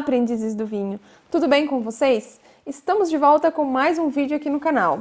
aprendizes do vinho! Tudo bem com vocês? Estamos de volta com mais um vídeo aqui no canal.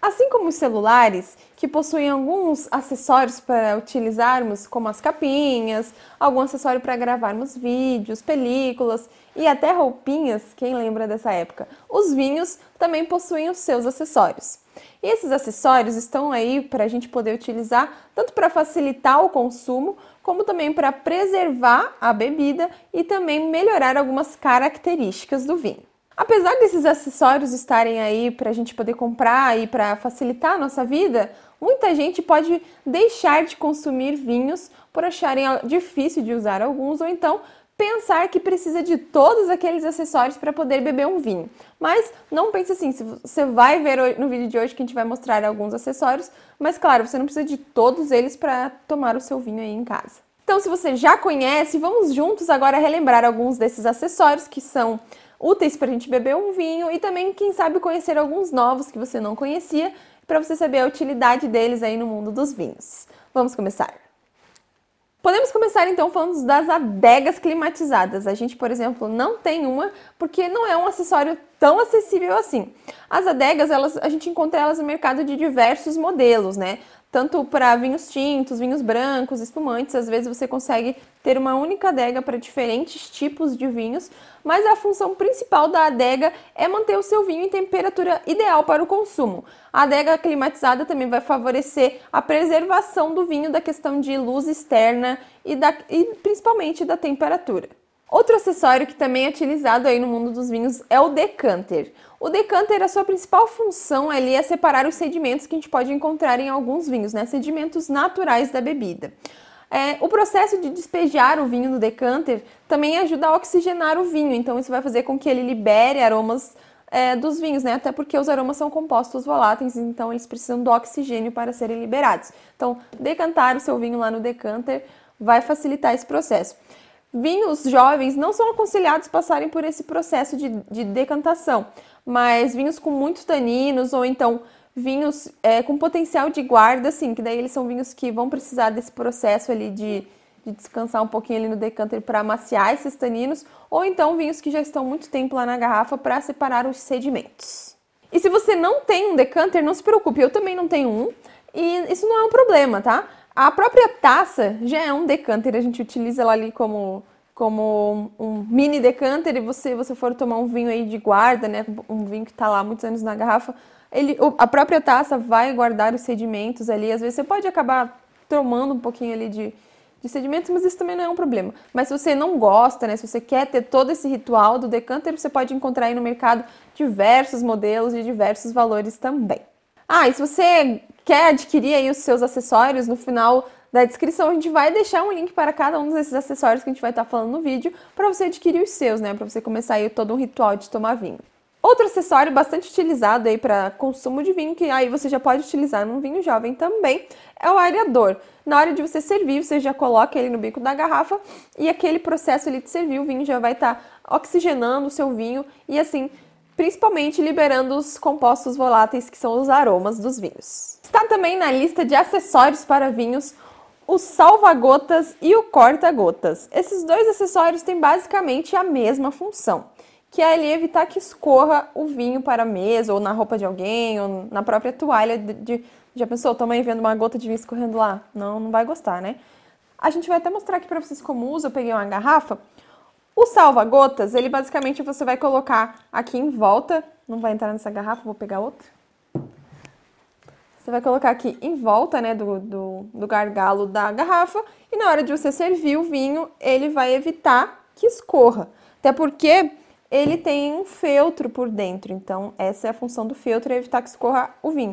Assim como os celulares, que possuem alguns acessórios para utilizarmos, como as capinhas, algum acessório para gravarmos vídeos, películas e até roupinhas, quem lembra dessa época? Os vinhos também possuem os seus acessórios. E esses acessórios estão aí para a gente poder utilizar tanto para facilitar o consumo, como também para preservar a bebida e também melhorar algumas características do vinho. Apesar desses acessórios estarem aí para a gente poder comprar e para facilitar a nossa vida, muita gente pode deixar de consumir vinhos por acharem difícil de usar alguns ou então pensar que precisa de todos aqueles acessórios para poder beber um vinho. Mas não pense assim, você vai ver no vídeo de hoje que a gente vai mostrar alguns acessórios, mas claro, você não precisa de todos eles para tomar o seu vinho aí em casa. Então, se você já conhece, vamos juntos agora relembrar alguns desses acessórios que são úteis para a gente beber um vinho e também, quem sabe, conhecer alguns novos que você não conhecia, para você saber a utilidade deles aí no mundo dos vinhos. Vamos começar! Podemos começar então falando das adegas climatizadas. A gente, por exemplo, não tem uma porque não é um acessório tão acessível assim. As adegas, elas, a gente encontra elas no mercado de diversos modelos, né? Tanto para vinhos tintos, vinhos brancos, espumantes, às vezes você consegue ter uma única adega para diferentes tipos de vinhos, mas a função principal da adega é manter o seu vinho em temperatura ideal para o consumo. A adega climatizada também vai favorecer a preservação do vinho da questão de luz externa e, da, e principalmente da temperatura. Outro acessório que também é utilizado aí no mundo dos vinhos é o decanter. O decanter, a sua principal função ali é separar os sedimentos que a gente pode encontrar em alguns vinhos, né? Sedimentos naturais da bebida. É, o processo de despejar o vinho do decanter também ajuda a oxigenar o vinho, então isso vai fazer com que ele libere aromas é, dos vinhos, né? Até porque os aromas são compostos voláteis, então eles precisam do oxigênio para serem liberados. Então, decantar o seu vinho lá no decanter vai facilitar esse processo vinhos jovens não são aconselhados passarem por esse processo de, de decantação, mas vinhos com muitos taninos ou então vinhos é, com potencial de guarda, assim, que daí eles são vinhos que vão precisar desse processo ali de, de descansar um pouquinho ali no decanter para amaciar esses taninos, ou então vinhos que já estão muito tempo lá na garrafa para separar os sedimentos. E se você não tem um decanter, não se preocupe, eu também não tenho um, e isso não é um problema, tá? A própria taça já é um decanter, a gente utiliza ela ali como, como um mini decanter e você, você for tomar um vinho aí de guarda, né, um vinho que está lá há muitos anos na garrafa, ele, a própria taça vai guardar os sedimentos ali. Às vezes você pode acabar tomando um pouquinho ali de, de sedimentos, mas isso também não é um problema. Mas se você não gosta, né, se você quer ter todo esse ritual do decanter, você pode encontrar aí no mercado diversos modelos de diversos valores também. Ah, e se você quer adquirir aí os seus acessórios, no final da descrição a gente vai deixar um link para cada um desses acessórios que a gente vai estar falando no vídeo para você adquirir os seus, né? Para você começar aí todo um ritual de tomar vinho. Outro acessório bastante utilizado aí para consumo de vinho, que aí você já pode utilizar num vinho jovem também, é o aerador. Na hora de você servir, você já coloca ele no bico da garrafa e aquele processo ali de servir o vinho já vai estar oxigenando o seu vinho e assim principalmente liberando os compostos voláteis que são os aromas dos vinhos. Está também na lista de acessórios para vinhos o salva-gotas e o corta-gotas. Esses dois acessórios têm basicamente a mesma função, que é ali evitar que escorra o vinho para a mesa, ou na roupa de alguém, ou na própria toalha de, de já pensou, mãe vendo uma gota de vinho escorrendo lá? Não, não vai gostar, né? A gente vai até mostrar aqui para vocês como usa. Eu peguei uma garrafa o salva-gotas, ele basicamente você vai colocar aqui em volta, não vai entrar nessa garrafa, vou pegar outra. Você vai colocar aqui em volta, né, do, do, do gargalo da garrafa e na hora de você servir o vinho, ele vai evitar que escorra. Até porque ele tem um feltro por dentro, então essa é a função do feltro, é evitar que escorra o vinho.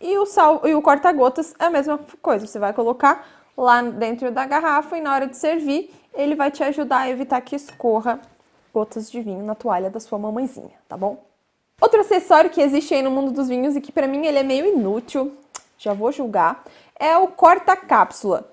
E o, sal, e o corta-gotas é a mesma coisa, você vai colocar lá dentro da garrafa e na hora de servir, ele vai te ajudar a evitar que escorra gotas de vinho na toalha da sua mamãezinha, tá bom? Outro acessório que existe aí no mundo dos vinhos e que para mim ele é meio inútil, já vou julgar, é o corta-cápsula.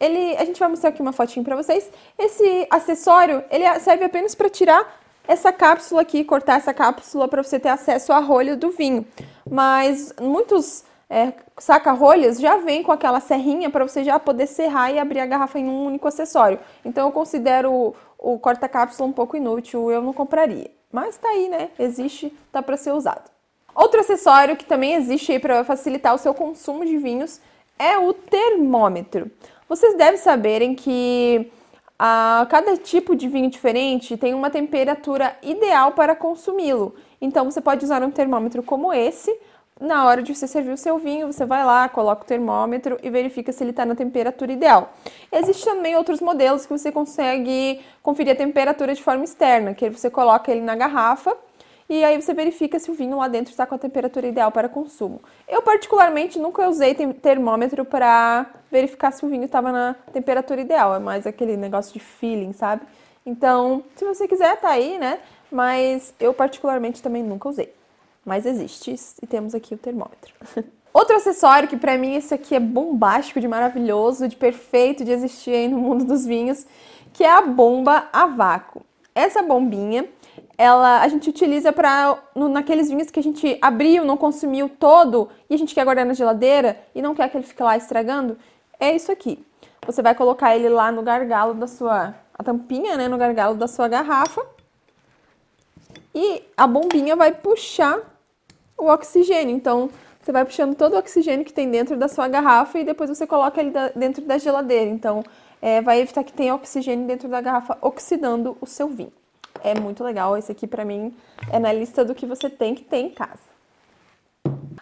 Ele, a gente vai mostrar aqui uma fotinho para vocês. Esse acessório, ele serve apenas para tirar essa cápsula aqui, cortar essa cápsula para você ter acesso à rolha do vinho. Mas muitos é, saca-rolhas já vem com aquela serrinha para você já poder serrar e abrir a garrafa em um único acessório. Então eu considero o, o corta-cápsula um pouco inútil, eu não compraria. Mas tá aí, né? Existe, tá para ser usado. Outro acessório que também existe aí para facilitar o seu consumo de vinhos é o termômetro. Vocês devem saberem que a cada tipo de vinho diferente tem uma temperatura ideal para consumi-lo. Então você pode usar um termômetro como esse. Na hora de você servir o seu vinho, você vai lá, coloca o termômetro e verifica se ele está na temperatura ideal. Existem também outros modelos que você consegue conferir a temperatura de forma externa, que você coloca ele na garrafa e aí você verifica se o vinho lá dentro está com a temperatura ideal para consumo. Eu, particularmente, nunca usei termômetro para verificar se o vinho estava na temperatura ideal, é mais aquele negócio de feeling, sabe? Então, se você quiser, tá aí, né? Mas eu, particularmente, também nunca usei. Mas existe e temos aqui o termômetro. Outro acessório que para mim esse aqui é bombástico, de maravilhoso, de perfeito de existir aí no mundo dos vinhos, que é a bomba a vácuo. Essa bombinha ela a gente utiliza para naqueles vinhos que a gente abriu, não consumiu todo e a gente quer guardar na geladeira e não quer que ele fique lá estragando, é isso aqui. Você vai colocar ele lá no gargalo da sua a tampinha, né, no gargalo da sua garrafa. E a bombinha vai puxar o oxigênio. Então, você vai puxando todo o oxigênio que tem dentro da sua garrafa e depois você coloca ele dentro da geladeira. Então, é, vai evitar que tenha oxigênio dentro da garrafa oxidando o seu vinho é muito legal. Esse aqui, para mim, é na lista do que você tem que ter em casa.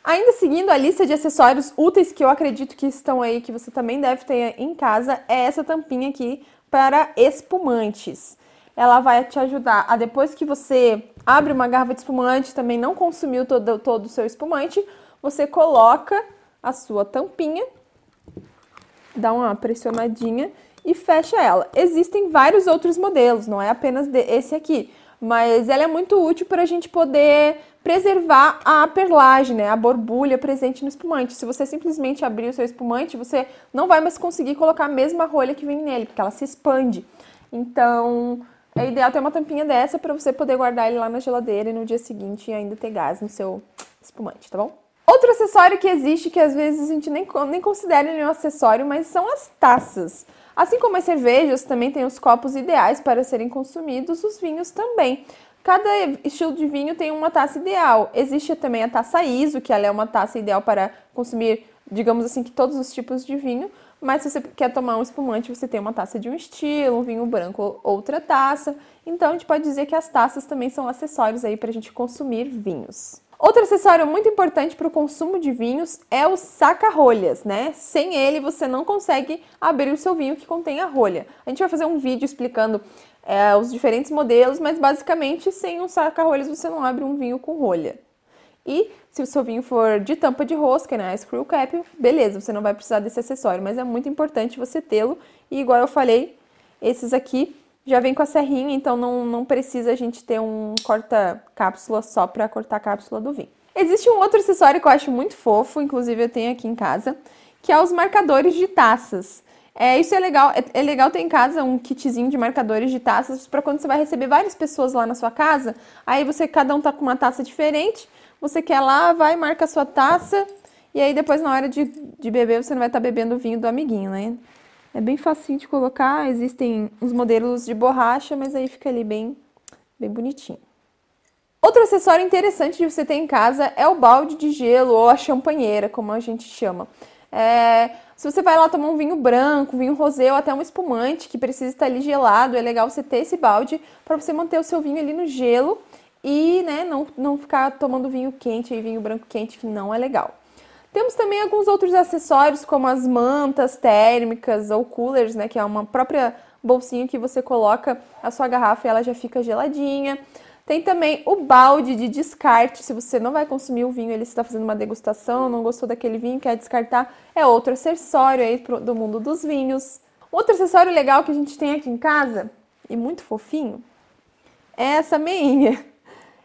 Ainda seguindo a lista de acessórios úteis que eu acredito que estão aí, que você também deve ter em casa, é essa tampinha aqui para espumantes. Ela vai te ajudar a, depois que você abre uma garrafa de espumante, também não consumiu todo, todo o seu espumante, você coloca a sua tampinha, dá uma pressionadinha e fecha ela. Existem vários outros modelos, não é apenas esse aqui, mas ela é muito útil para a gente poder preservar a perlagem, né, a borbulha presente no espumante. Se você simplesmente abrir o seu espumante, você não vai mais conseguir colocar a mesma rolha que vem nele, porque ela se expande. Então, é ideal ter uma tampinha dessa para você poder guardar ele lá na geladeira e no dia seguinte ainda ter gás no seu espumante, tá bom? Outro acessório que existe, que às vezes a gente nem, nem considera nenhum acessório, mas são as taças. Assim como as cervejas também têm os copos ideais para serem consumidos, os vinhos também. Cada estilo de vinho tem uma taça ideal. Existe também a taça ISO, que ela é uma taça ideal para consumir, digamos assim, que todos os tipos de vinho. Mas se você quer tomar um espumante, você tem uma taça de um estilo, um vinho branco, outra taça. Então a gente pode dizer que as taças também são acessórios aí para a gente consumir vinhos. Outro acessório muito importante para o consumo de vinhos é o saca-rolhas, né? Sem ele você não consegue abrir o seu vinho que contém a rolha. A gente vai fazer um vídeo explicando é, os diferentes modelos, mas basicamente sem um saca-rolhas você não abre um vinho com rolha. E se o seu vinho for de tampa de rosca, né, screw cap, beleza, você não vai precisar desse acessório, mas é muito importante você tê-lo. E igual eu falei, esses aqui já vem com a serrinha, então não, não precisa a gente ter um corta-cápsula só para cortar a cápsula do vinho. Existe um outro acessório que eu acho muito fofo, inclusive eu tenho aqui em casa, que é os marcadores de taças. É, isso é legal, é, é legal ter em casa um kitzinho de marcadores de taças para quando você vai receber várias pessoas lá na sua casa, aí você cada um tá com uma taça diferente, você quer lá, vai, marca a sua taça, e aí depois na hora de, de beber você não vai estar tá bebendo o vinho do amiguinho, né? É bem facinho de colocar, existem os modelos de borracha, mas aí fica ali bem, bem bonitinho. Outro acessório interessante de você ter em casa é o balde de gelo ou a champanheira, como a gente chama. É, se você vai lá tomar um vinho branco, vinho rosé ou até um espumante que precisa estar ali gelado, é legal você ter esse balde para você manter o seu vinho ali no gelo e né, não, não ficar tomando vinho quente e vinho branco quente, que não é legal. Temos também alguns outros acessórios, como as mantas térmicas ou coolers, né, que é uma própria bolsinha que você coloca a sua garrafa e ela já fica geladinha. Tem também o balde de descarte, se você não vai consumir o vinho, ele está fazendo uma degustação, não gostou daquele vinho, quer descartar, é outro acessório aí do mundo dos vinhos. Outro acessório legal que a gente tem aqui em casa, e muito fofinho, é essa meinha.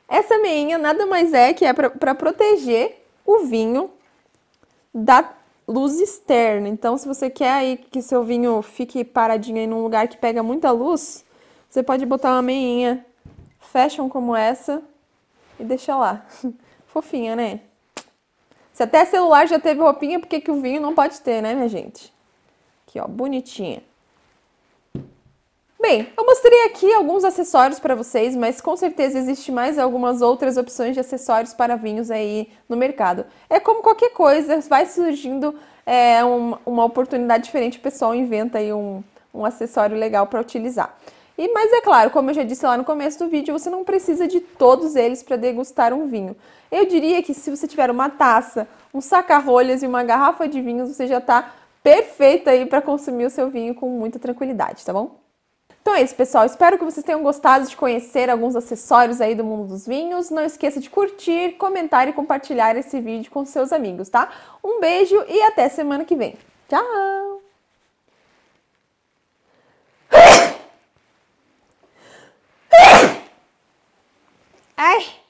Essa meinha nada mais é que é para proteger o vinho da luz externa. Então, se você quer aí que seu vinho fique paradinho aí num lugar que pega muita luz, você pode botar uma meinha fashion como essa e deixa lá. Fofinha, né? Se até celular já teve roupinha, por que, que o vinho não pode ter, né, minha gente? Aqui, ó, bonitinha. Bem, eu mostrei aqui alguns acessórios para vocês, mas com certeza existe mais algumas outras opções de acessórios para vinhos aí no mercado. É como qualquer coisa, vai surgindo é, um, uma oportunidade diferente, o pessoal inventa aí um, um acessório legal para utilizar. E, mas é claro, como eu já disse lá no começo do vídeo, você não precisa de todos eles para degustar um vinho. Eu diria que se você tiver uma taça, um saca-rolhas e uma garrafa de vinhos, você já está perfeito aí para consumir o seu vinho com muita tranquilidade, tá bom? Então é isso, pessoal. Espero que vocês tenham gostado de conhecer alguns acessórios aí do mundo dos vinhos. Não esqueça de curtir, comentar e compartilhar esse vídeo com seus amigos, tá? Um beijo e até semana que vem. Tchau! Ai!